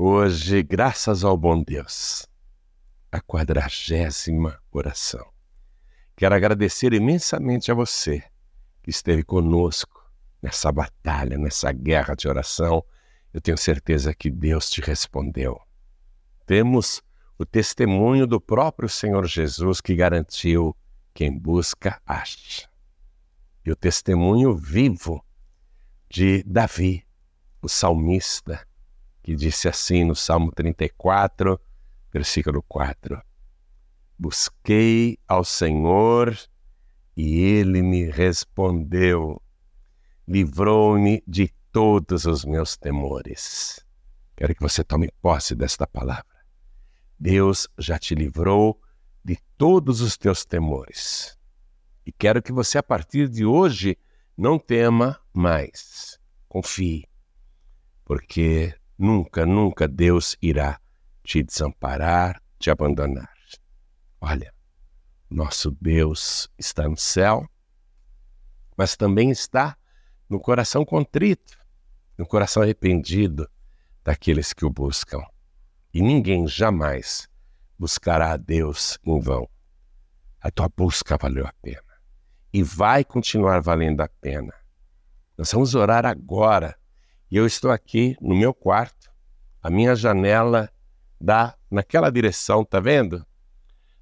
Hoje, graças ao bom Deus, a quadragésima oração. Quero agradecer imensamente a você que esteve conosco nessa batalha, nessa guerra de oração. Eu tenho certeza que Deus te respondeu. Temos o testemunho do próprio Senhor Jesus que garantiu: quem busca, acha. E o testemunho vivo de Davi, o salmista, que disse assim no Salmo 34, versículo 4: Busquei ao Senhor e ele me respondeu, livrou-me de todos os meus temores. Quero que você tome posse desta palavra. Deus já te livrou de todos os teus temores. E quero que você, a partir de hoje, não tema mais. Confie, porque nunca, nunca Deus irá te desamparar, te abandonar. Olha, nosso Deus está no céu, mas também está no coração contrito, no coração arrependido daqueles que o buscam. E ninguém jamais buscará a Deus em vão. A tua busca valeu a pena e vai continuar valendo a pena. Nós vamos orar agora. E eu estou aqui no meu quarto, a minha janela dá naquela direção, tá vendo?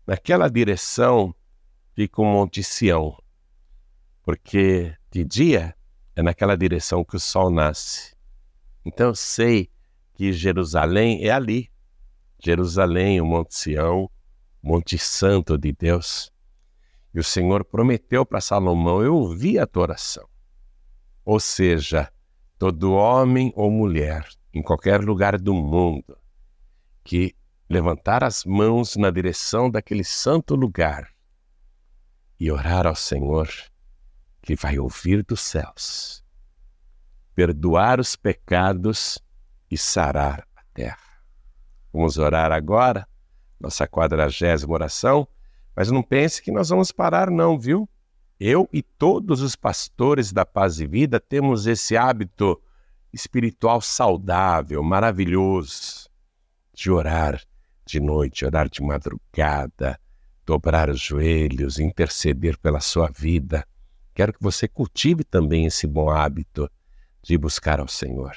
Naquela direção fica o Monte Sião, porque de dia é naquela direção que o sol nasce. Então eu sei que Jerusalém é ali. Jerusalém, o Monte Sião, Monte Santo de Deus. E o Senhor prometeu para Salomão: Eu ouvi a tua oração. Ou seja, todo homem ou mulher, em qualquer lugar do mundo, que levantar as mãos na direção daquele santo lugar e orar ao Senhor, que vai ouvir dos céus, perdoar os pecados e sarar a terra. Vamos orar agora, nossa quadragésima oração mas não pense que nós vamos parar, não, viu? Eu e todos os pastores da Paz e Vida temos esse hábito espiritual saudável, maravilhoso, de orar de noite, orar de madrugada, dobrar os joelhos, interceder pela sua vida. Quero que você cultive também esse bom hábito de buscar ao Senhor,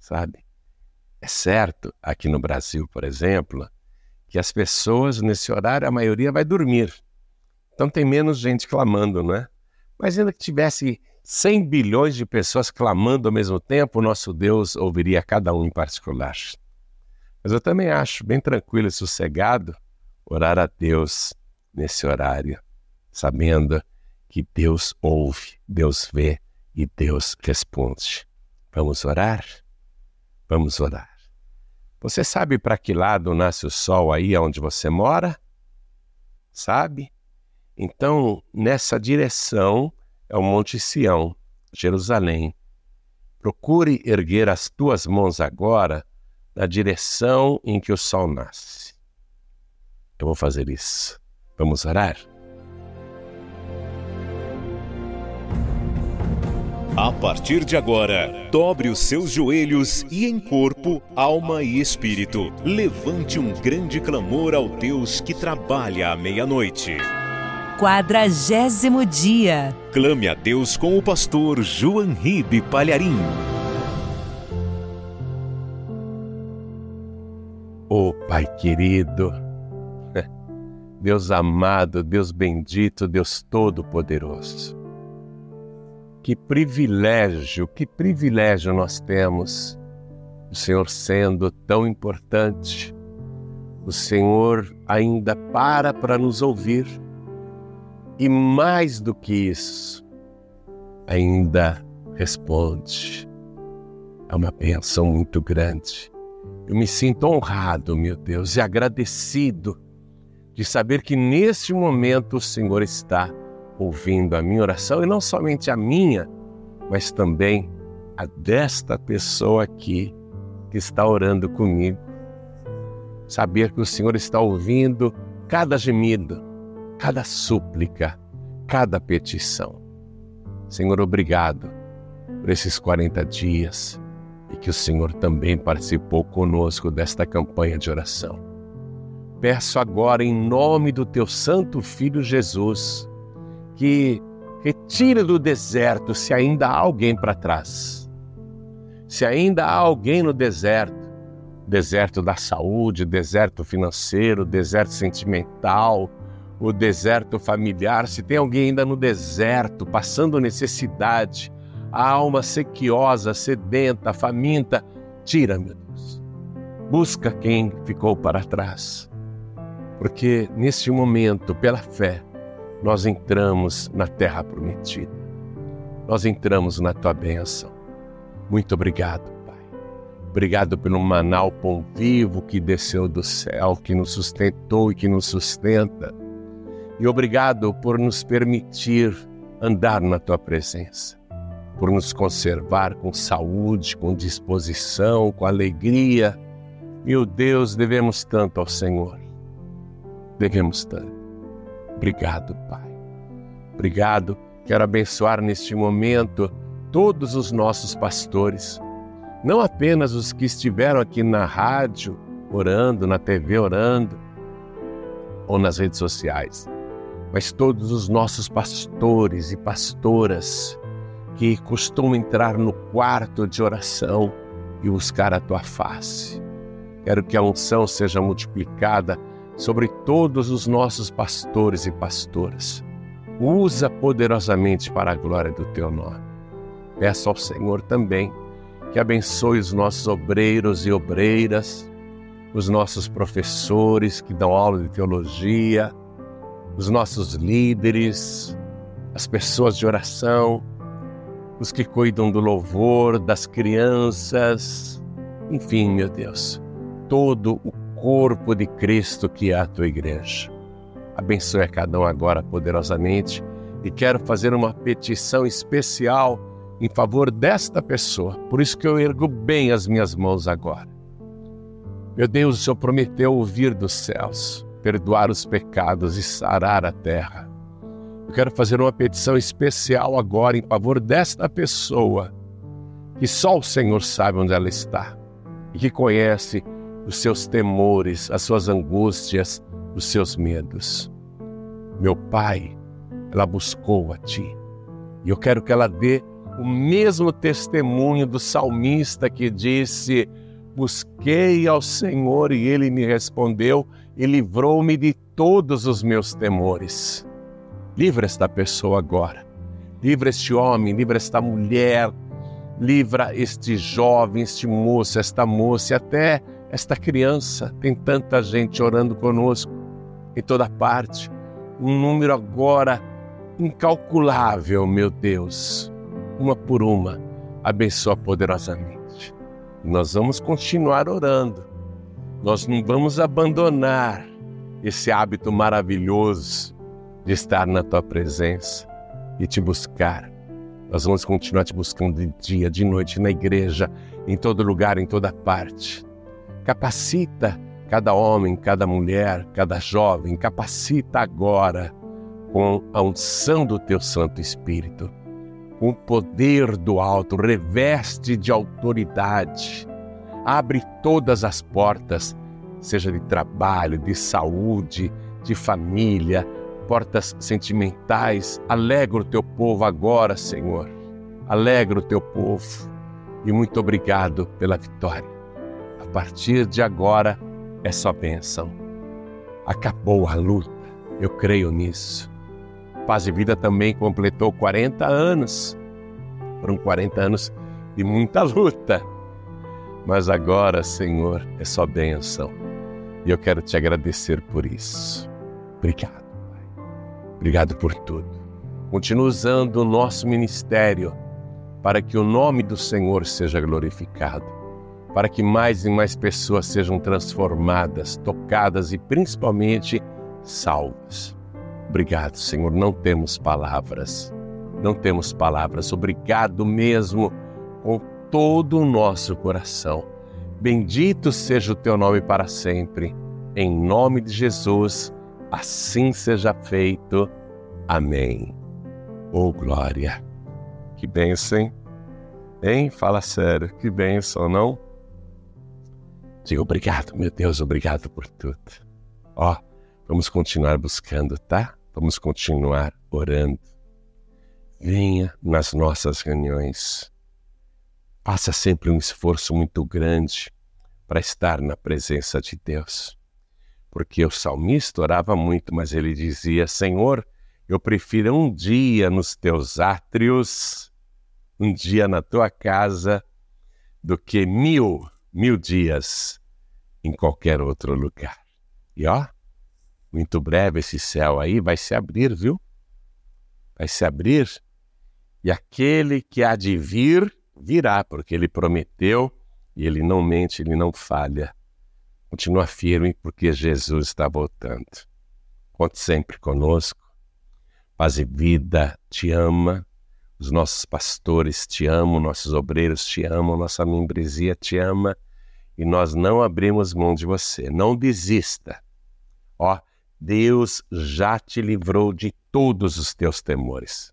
sabe? É certo, aqui no Brasil, por exemplo, que as pessoas nesse horário, a maioria vai dormir. Então tem menos gente clamando, não é? Mas ainda que tivesse 100 bilhões de pessoas clamando ao mesmo tempo, o nosso Deus ouviria cada um em particular. Mas eu também acho bem tranquilo e sossegado orar a Deus nesse horário, sabendo que Deus ouve, Deus vê e Deus responde. Vamos orar? Vamos orar. Você sabe para que lado nasce o sol aí onde você mora? Sabe? Então, nessa direção é o Monte Sião, Jerusalém. Procure erguer as tuas mãos agora na direção em que o sol nasce. Eu vou fazer isso. Vamos orar? A partir de agora, dobre os seus joelhos e em corpo, alma e espírito, levante um grande clamor ao Deus que trabalha à meia-noite. Quadragésimo dia. Clame a Deus com o pastor João Ribe Palharim. Oh Pai querido, Deus amado, Deus bendito, Deus todo-poderoso. Que privilégio, que privilégio nós temos, o Senhor sendo tão importante. O Senhor ainda para para nos ouvir. E mais do que isso, ainda responde. É uma bênção muito grande. Eu me sinto honrado, meu Deus, e agradecido de saber que neste momento o Senhor está ouvindo a minha oração e não somente a minha, mas também a desta pessoa aqui que está orando comigo. Saber que o Senhor está ouvindo cada gemido, cada súplica, cada petição. Senhor, obrigado por esses 40 dias. e que o Senhor também participou conosco desta campanha de oração. Peço agora, em nome do teu Santo Filho Jesus, que retire do deserto se ainda há alguém para trás. Se ainda há alguém no deserto, deserto da saúde, deserto financeiro, deserto sentimental, o deserto familiar, se tem alguém ainda no deserto, passando necessidade, a alma sequiosa, sedenta, faminta, tira, meu Deus. Busca quem ficou para trás. Porque neste momento, pela fé, nós entramos na terra prometida. Nós entramos na tua bênção. Muito obrigado, Pai. Obrigado pelo manal pão vivo que desceu do céu, que nos sustentou e que nos sustenta. E obrigado por nos permitir andar na tua presença por nos conservar com saúde, com disposição, com alegria. Meu Deus, devemos tanto ao Senhor. Devemos tanto. Obrigado, Pai. Obrigado. Quero abençoar neste momento todos os nossos pastores, não apenas os que estiveram aqui na rádio orando, na TV orando, ou nas redes sociais, mas todos os nossos pastores e pastoras que costumam entrar no quarto de oração e buscar a tua face. Quero que a unção seja multiplicada sobre todos os nossos pastores e pastoras. Usa poderosamente para a glória do teu nome. Peço ao Senhor também que abençoe os nossos obreiros e obreiras, os nossos professores que dão aula de teologia, os nossos líderes, as pessoas de oração, os que cuidam do louvor, das crianças, enfim, meu Deus, todo o corpo de Cristo que é a tua igreja. Abençoe a cada um agora poderosamente e quero fazer uma petição especial em favor desta pessoa. Por isso que eu ergo bem as minhas mãos agora. Meu Deus, o Senhor prometeu ouvir dos céus, perdoar os pecados e sarar a terra. Eu quero fazer uma petição especial agora em favor desta pessoa, que só o Senhor sabe onde ela está e que conhece os seus temores, as suas angústias, os seus medos. Meu Pai, ela buscou a Ti e eu quero que ela dê o mesmo testemunho do salmista que disse: Busquei ao Senhor e ele me respondeu e livrou-me de todos os meus temores. Livra esta pessoa agora. Livra este homem, livra esta mulher, livra este jovem, este moço, esta moça, e até esta criança. Tem tanta gente orando conosco em toda parte. Um número agora incalculável, meu Deus. Uma por uma, abençoa poderosamente. Nós vamos continuar orando. Nós não vamos abandonar esse hábito maravilhoso de estar na tua presença e te buscar. Nós vamos continuar te buscando de dia, de noite, na igreja, em todo lugar, em toda parte. Capacita cada homem, cada mulher, cada jovem, capacita agora com a unção do teu Santo Espírito, o poder do alto, reveste de autoridade. Abre todas as portas, seja de trabalho, de saúde, de família, portas sentimentais. Alegra o teu povo agora, Senhor. Alegra o teu povo. E muito obrigado pela vitória. A partir de agora é só bênção. Acabou a luta. Eu creio nisso. Paz e Vida também completou 40 anos. Foram 40 anos de muita luta. Mas agora, Senhor, é só bênção. E eu quero te agradecer por isso. Obrigado. Obrigado por tudo. Continue usando o nosso ministério para que o nome do Senhor seja glorificado, para que mais e mais pessoas sejam transformadas, tocadas e principalmente salvas. Obrigado, Senhor. Não temos palavras. Não temos palavras. Obrigado mesmo com todo o nosso coração. Bendito seja o teu nome para sempre. Em nome de Jesus assim seja feito. Amém. Oh glória! Que bênção! Hein? Fala sério. Que bênção, não? Diga obrigado, meu Deus, obrigado por tudo. Ó, vamos continuar buscando, tá? Vamos continuar orando. Venha nas nossas reuniões. Faça sempre um esforço muito grande para estar na presença de Deus. Porque o salmista orava muito, mas ele dizia: Senhor, eu prefiro um dia nos teus átrios, um dia na tua casa, do que mil, mil dias em qualquer outro lugar. E ó, muito breve esse céu aí vai se abrir, viu? Vai se abrir. E aquele que há de vir, virá, porque ele prometeu e ele não mente, ele não falha. Continua firme, porque Jesus está voltando. Conte sempre conosco. Paz e vida te ama. Os nossos pastores te amam, nossos obreiros te amam, nossa membresia te ama e nós não abrimos mão de você. Não desista. Ó, Deus já te livrou de todos os teus temores.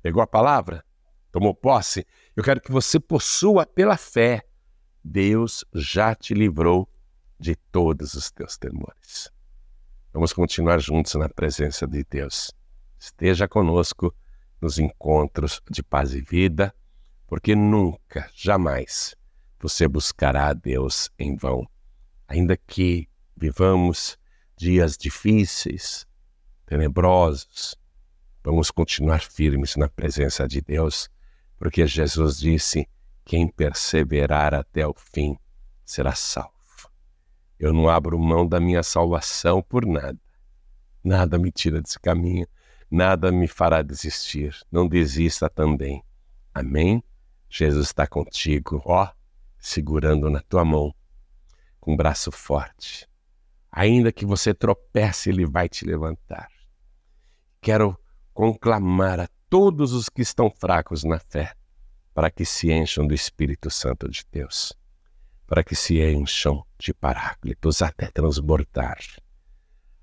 Pegou a palavra? Tomou posse? Eu quero que você possua pela fé Deus já te livrou de todos os teus temores. Vamos continuar juntos na presença de Deus. Esteja conosco nos encontros de paz e vida, porque nunca, jamais você buscará a Deus em vão. Ainda que vivamos dias difíceis, tenebrosos, vamos continuar firmes na presença de Deus, porque Jesus disse quem perseverar até o fim será salvo. Eu não abro mão da minha salvação por nada. Nada me tira desse caminho, nada me fará desistir. Não desista também. Amém? Jesus está contigo, ó, segurando na tua mão, com um braço forte. Ainda que você tropece, ele vai te levantar. Quero conclamar a todos os que estão fracos na fé para que se encham do Espírito Santo de Deus, para que se encham de Paráclitos até transbordar,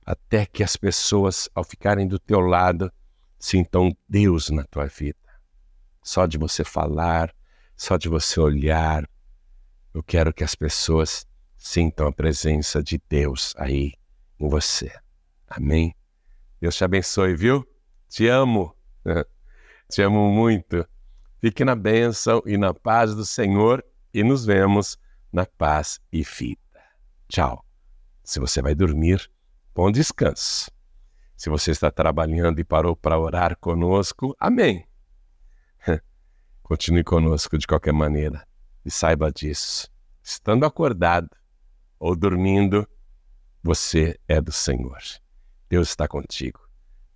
até que as pessoas, ao ficarem do teu lado, sintam Deus na tua vida. Só de você falar, só de você olhar, eu quero que as pessoas sintam a presença de Deus aí em você. Amém? Deus te abençoe, viu? Te amo. Te amo muito. Fique na bênção e na paz do Senhor e nos vemos na paz e vida. Tchau. Se você vai dormir, bom descanso. Se você está trabalhando e parou para orar conosco, amém. Continue conosco de qualquer maneira e saiba disso. Estando acordado ou dormindo, você é do Senhor. Deus está contigo.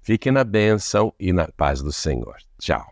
Fique na bênção e na paz do Senhor. Tchau.